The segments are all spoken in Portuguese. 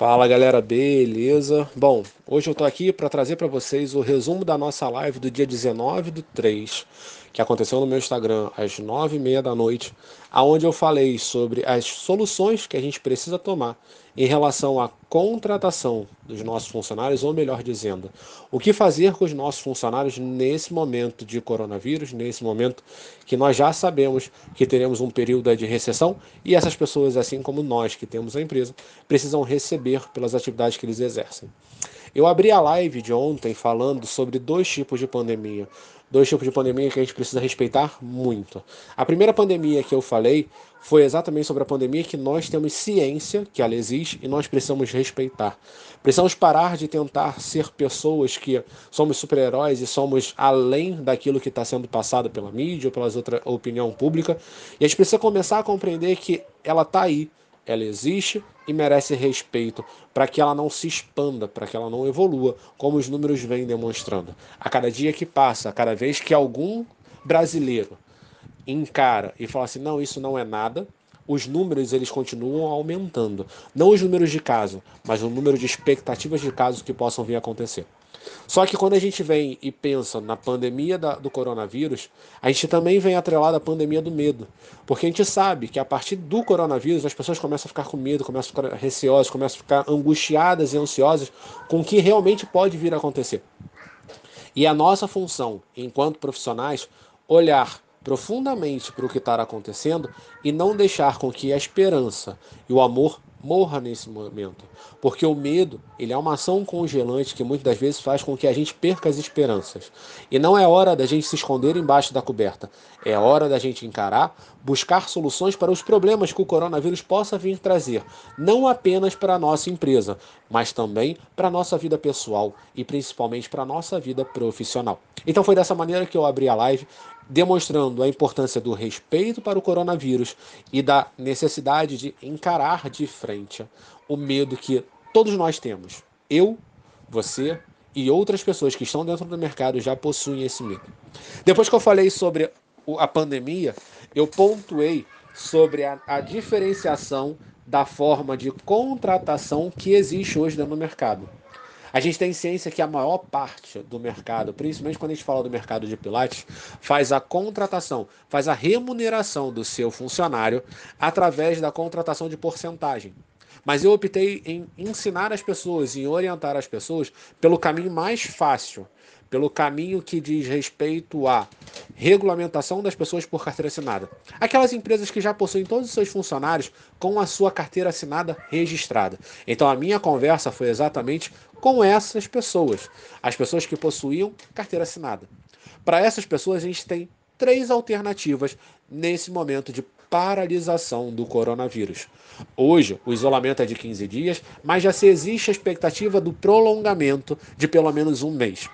Fala galera, beleza? Bom, hoje eu tô aqui para trazer para vocês o resumo da nossa live do dia 19 do 3, que aconteceu no meu Instagram às 9h30 da noite, aonde eu falei sobre as soluções que a gente precisa tomar em relação à contratação dos nossos funcionários, ou melhor dizendo, o que fazer com os nossos funcionários nesse momento de coronavírus, nesse momento que nós já sabemos que teremos um período de recessão e essas pessoas, assim como nós que temos a empresa, precisam receber pelas atividades que eles exercem. Eu abri a live de ontem falando sobre dois tipos de pandemia. Dois tipos de pandemia que a gente precisa respeitar muito. A primeira pandemia que eu falei foi exatamente sobre a pandemia que nós temos ciência que ela existe e nós precisamos respeitar. Precisamos parar de tentar ser pessoas que somos super-heróis e somos além daquilo que está sendo passado pela mídia ou pela outra opinião pública. E a gente precisa começar a compreender que ela está aí, ela existe e merece respeito para que ela não se expanda, para que ela não evolua, como os números vêm demonstrando. A cada dia que passa, a cada vez que algum brasileiro encara e fala assim: não, isso não é nada, os números eles continuam aumentando. Não os números de casos, mas o número de expectativas de casos que possam vir a acontecer. Só que quando a gente vem e pensa na pandemia da, do coronavírus, a gente também vem atrelado à pandemia do medo. Porque a gente sabe que a partir do coronavírus as pessoas começam a ficar com medo, começam a ficar receosas, começam a ficar angustiadas e ansiosas com o que realmente pode vir a acontecer. E a nossa função, enquanto profissionais, olhar profundamente para o que está acontecendo e não deixar com que a esperança e o amor morra nesse momento. Porque o medo, ele é uma ação congelante que muitas das vezes faz com que a gente perca as esperanças. E não é hora da gente se esconder embaixo da coberta. É hora da gente encarar, buscar soluções para os problemas que o coronavírus possa vir trazer, não apenas para a nossa empresa, mas também para a nossa vida pessoal e principalmente para a nossa vida profissional. Então foi dessa maneira que eu abri a live demonstrando a importância do respeito para o coronavírus e da necessidade de encarar de frente o medo que todos nós temos. Eu, você e outras pessoas que estão dentro do mercado já possuem esse medo. Depois que eu falei sobre a pandemia, eu pontuei sobre a, a diferenciação da forma de contratação que existe hoje no mercado. A gente tem ciência que a maior parte do mercado, principalmente quando a gente fala do mercado de Pilates, faz a contratação, faz a remuneração do seu funcionário através da contratação de porcentagem. Mas eu optei em ensinar as pessoas, em orientar as pessoas pelo caminho mais fácil, pelo caminho que diz respeito à regulamentação das pessoas por carteira assinada. Aquelas empresas que já possuem todos os seus funcionários com a sua carteira assinada registrada. Então a minha conversa foi exatamente com essas pessoas, as pessoas que possuíam carteira assinada. Para essas pessoas a gente tem três alternativas nesse momento de paralisação do coronavírus. Hoje, o isolamento é de 15 dias, mas já se existe a expectativa do prolongamento de pelo menos um mês.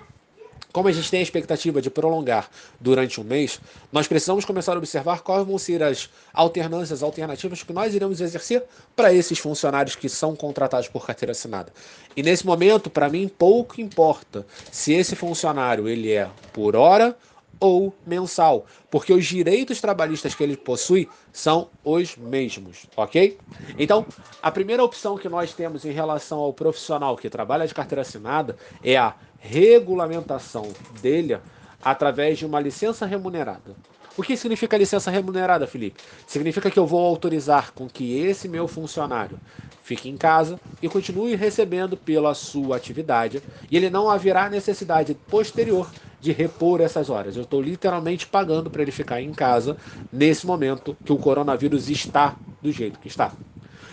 Como a gente tem a expectativa de prolongar durante um mês, nós precisamos começar a observar quais vão ser as alternâncias, alternativas que nós iremos exercer para esses funcionários que são contratados por carteira assinada. E nesse momento, para mim, pouco importa se esse funcionário ele é por hora ou mensal, porque os direitos trabalhistas que ele possui são os mesmos, ok? Então, a primeira opção que nós temos em relação ao profissional que trabalha de carteira assinada é a regulamentação dele através de uma licença remunerada. O que significa licença remunerada, Felipe? Significa que eu vou autorizar com que esse meu funcionário fique em casa e continue recebendo pela sua atividade e ele não haverá necessidade posterior de repor essas horas. Eu estou literalmente pagando para ele ficar em casa nesse momento que o coronavírus está do jeito que está.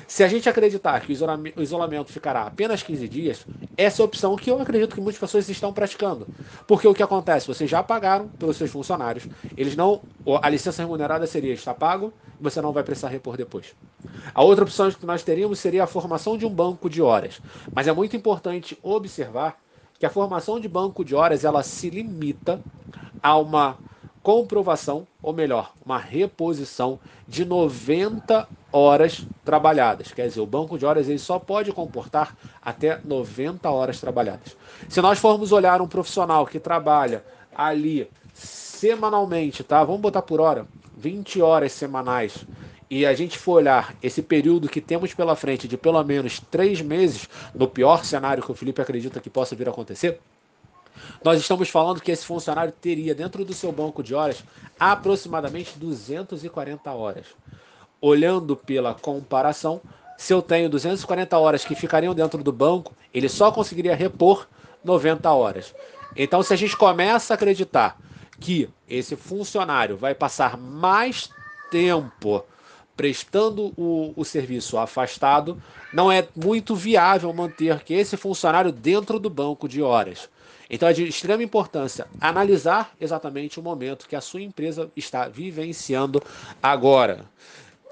Se a gente acreditar que o isolamento ficará apenas 15 dias, essa é a opção que eu acredito que muitas pessoas estão praticando. Porque o que acontece? Vocês já pagaram pelos seus funcionários, eles não. A licença remunerada seria estar pago você não vai precisar repor depois. A outra opção que nós teríamos seria a formação de um banco de horas. Mas é muito importante observar que a formação de banco de horas ela se limita a uma comprovação, ou melhor, uma reposição de 90 horas trabalhadas. Quer dizer, o banco de horas ele só pode comportar até 90 horas trabalhadas. Se nós formos olhar um profissional que trabalha ali semanalmente, tá? Vamos botar por hora, 20 horas semanais e a gente for olhar esse período que temos pela frente de pelo menos três meses, no pior cenário que o Felipe acredita que possa vir a acontecer, nós estamos falando que esse funcionário teria dentro do seu banco de horas aproximadamente 240 horas. Olhando pela comparação, se eu tenho 240 horas que ficariam dentro do banco, ele só conseguiria repor 90 horas. Então, se a gente começa a acreditar que esse funcionário vai passar mais tempo prestando o, o serviço afastado, não é muito viável manter que esse funcionário dentro do banco de horas. Então é de extrema importância analisar exatamente o momento que a sua empresa está vivenciando agora.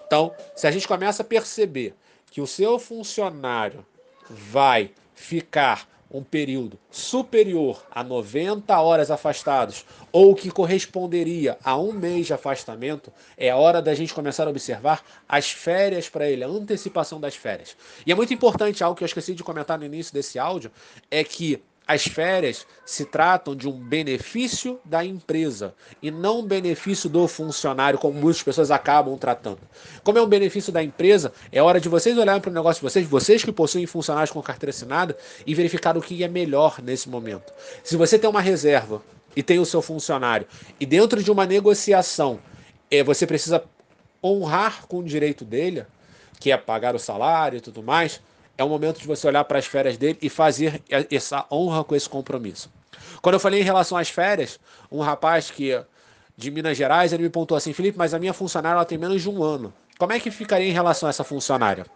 Então, se a gente começa a perceber que o seu funcionário vai ficar um período superior a 90 horas afastados, ou que corresponderia a um mês de afastamento, é hora da gente começar a observar as férias para ele, a antecipação das férias. E é muito importante, algo que eu esqueci de comentar no início desse áudio, é que as férias se tratam de um benefício da empresa e não um benefício do funcionário, como muitas pessoas acabam tratando. Como é um benefício da empresa, é hora de vocês olharem para o negócio de vocês, vocês que possuem funcionários com carteira assinada, e verificar o que é melhor nesse momento. Se você tem uma reserva e tem o seu funcionário, e dentro de uma negociação é, você precisa honrar com o direito dele, que é pagar o salário e tudo mais, é o momento de você olhar para as férias dele e fazer essa honra com esse compromisso. Quando eu falei em relação às férias, um rapaz que de Minas Gerais, ele me pontuou assim, Felipe, mas a minha funcionária ela tem menos de um ano. Como é que ficaria em relação a essa funcionária?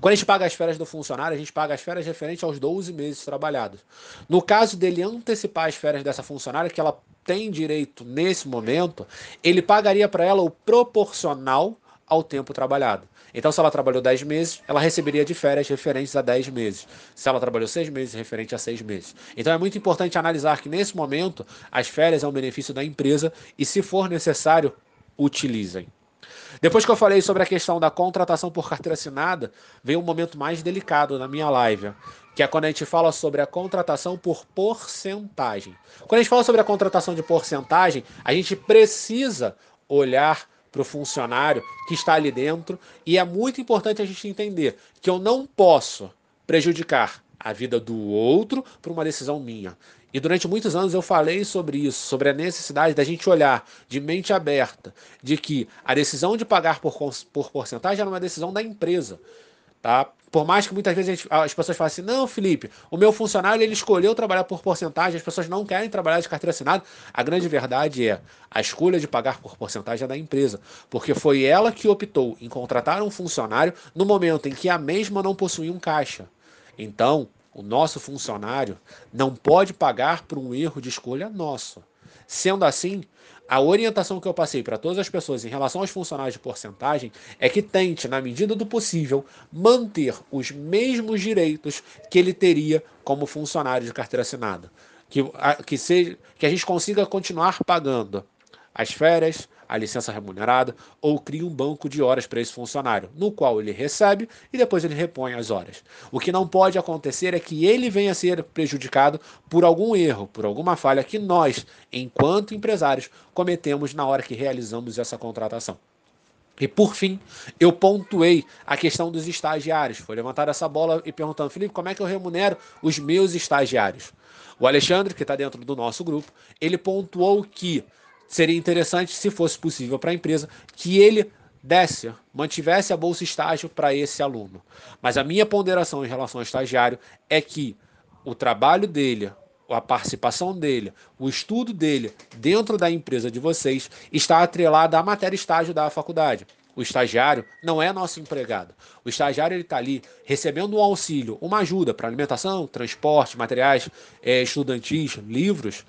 Quando a gente paga as férias do funcionário, a gente paga as férias referente aos 12 meses trabalhados. No caso dele antecipar as férias dessa funcionária, que ela tem direito nesse momento, ele pagaria para ela o proporcional ao tempo trabalhado. Então, se ela trabalhou 10 meses, ela receberia de férias referentes a 10 meses. Se ela trabalhou 6 meses, referente a 6 meses. Então, é muito importante analisar que, nesse momento, as férias é um benefício da empresa e, se for necessário, utilizem. Depois que eu falei sobre a questão da contratação por carteira assinada, veio um momento mais delicado na minha live, que é quando a gente fala sobre a contratação por porcentagem. Quando a gente fala sobre a contratação de porcentagem, a gente precisa olhar para o funcionário que está ali dentro. E é muito importante a gente entender que eu não posso prejudicar a vida do outro por uma decisão minha. E durante muitos anos eu falei sobre isso, sobre a necessidade da gente olhar de mente aberta, de que a decisão de pagar por, por porcentagem era uma decisão da empresa. Tá? Por mais que muitas vezes as pessoas falem assim, não, Felipe, o meu funcionário ele escolheu trabalhar por porcentagem, as pessoas não querem trabalhar de carteira assinada. A grande verdade é, a escolha de pagar por porcentagem é da empresa, porque foi ela que optou em contratar um funcionário no momento em que a mesma não possuía um caixa. Então, o nosso funcionário não pode pagar por um erro de escolha nosso. Sendo assim, a orientação que eu passei para todas as pessoas em relação aos funcionários de porcentagem é que tente, na medida do possível, manter os mesmos direitos que ele teria como funcionário de carteira assinada. Que, que, seja, que a gente consiga continuar pagando as férias, a licença remunerada ou cria um banco de horas para esse funcionário, no qual ele recebe e depois ele repõe as horas. O que não pode acontecer é que ele venha a ser prejudicado por algum erro, por alguma falha que nós, enquanto empresários, cometemos na hora que realizamos essa contratação. E por fim, eu pontuei a questão dos estagiários. Foi levantada essa bola e perguntando, Felipe, como é que eu remunero os meus estagiários? O Alexandre, que está dentro do nosso grupo, ele pontuou que seria interessante, se fosse possível para a empresa, que ele desse, mantivesse a bolsa estágio para esse aluno. Mas a minha ponderação em relação ao estagiário é que o trabalho dele, a participação dele, o estudo dele dentro da empresa de vocês está atrelado à matéria estágio da faculdade. O estagiário não é nosso empregado. O estagiário está ali recebendo um auxílio, uma ajuda para alimentação, transporte, materiais é, estudantis, livros,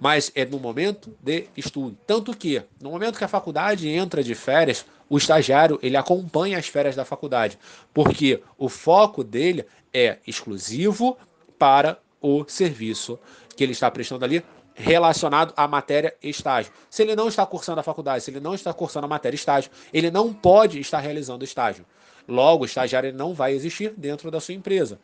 mas é no momento de estudo. Tanto que, no momento que a faculdade entra de férias, o estagiário ele acompanha as férias da faculdade, porque o foco dele é exclusivo para o serviço que ele está prestando ali relacionado à matéria estágio. Se ele não está cursando a faculdade, se ele não está cursando a matéria estágio, ele não pode estar realizando estágio. Logo, o estagiário não vai existir dentro da sua empresa.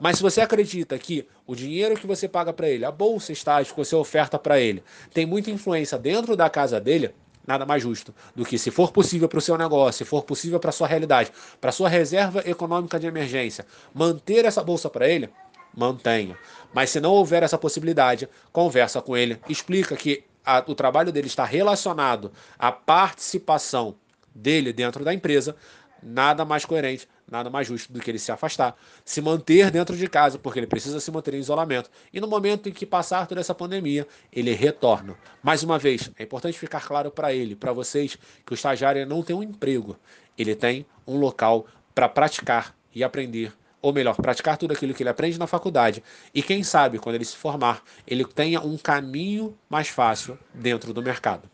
Mas se você acredita que o dinheiro que você paga para ele, a bolsa estágio que você oferta para ele, tem muita influência dentro da casa dele, nada mais justo do que, se for possível para o seu negócio, se for possível para sua realidade, para sua reserva econômica de emergência, manter essa bolsa para ele, mantenha. Mas se não houver essa possibilidade, conversa com ele, explica que a, o trabalho dele está relacionado à participação dele dentro da empresa, nada mais coerente, nada mais justo do que ele se afastar, se manter dentro de casa, porque ele precisa se manter em isolamento, e no momento em que passar toda essa pandemia, ele retorna. Mais uma vez, é importante ficar claro para ele, para vocês, que o estagiário não tem um emprego, ele tem um local para praticar e aprender ou melhor, praticar tudo aquilo que ele aprende na faculdade e quem sabe quando ele se formar, ele tenha um caminho mais fácil dentro do mercado.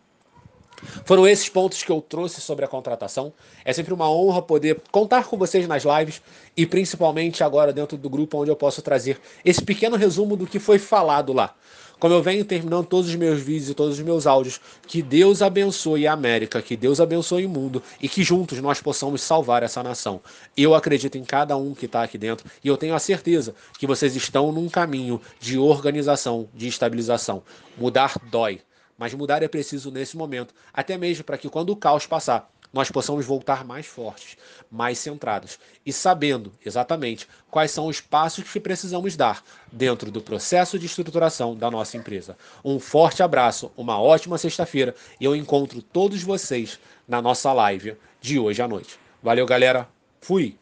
Foram esses pontos que eu trouxe sobre a contratação. É sempre uma honra poder contar com vocês nas lives e principalmente agora dentro do grupo onde eu posso trazer esse pequeno resumo do que foi falado lá. Como eu venho terminando todos os meus vídeos e todos os meus áudios, que Deus abençoe a América, que Deus abençoe o mundo e que juntos nós possamos salvar essa nação. Eu acredito em cada um que está aqui dentro e eu tenho a certeza que vocês estão num caminho de organização, de estabilização. Mudar dói mas mudar é preciso nesse momento, até mesmo para que quando o caos passar, nós possamos voltar mais fortes, mais centrados e sabendo exatamente quais são os passos que precisamos dar dentro do processo de estruturação da nossa empresa. Um forte abraço, uma ótima sexta-feira e eu encontro todos vocês na nossa live de hoje à noite. Valeu, galera. Fui!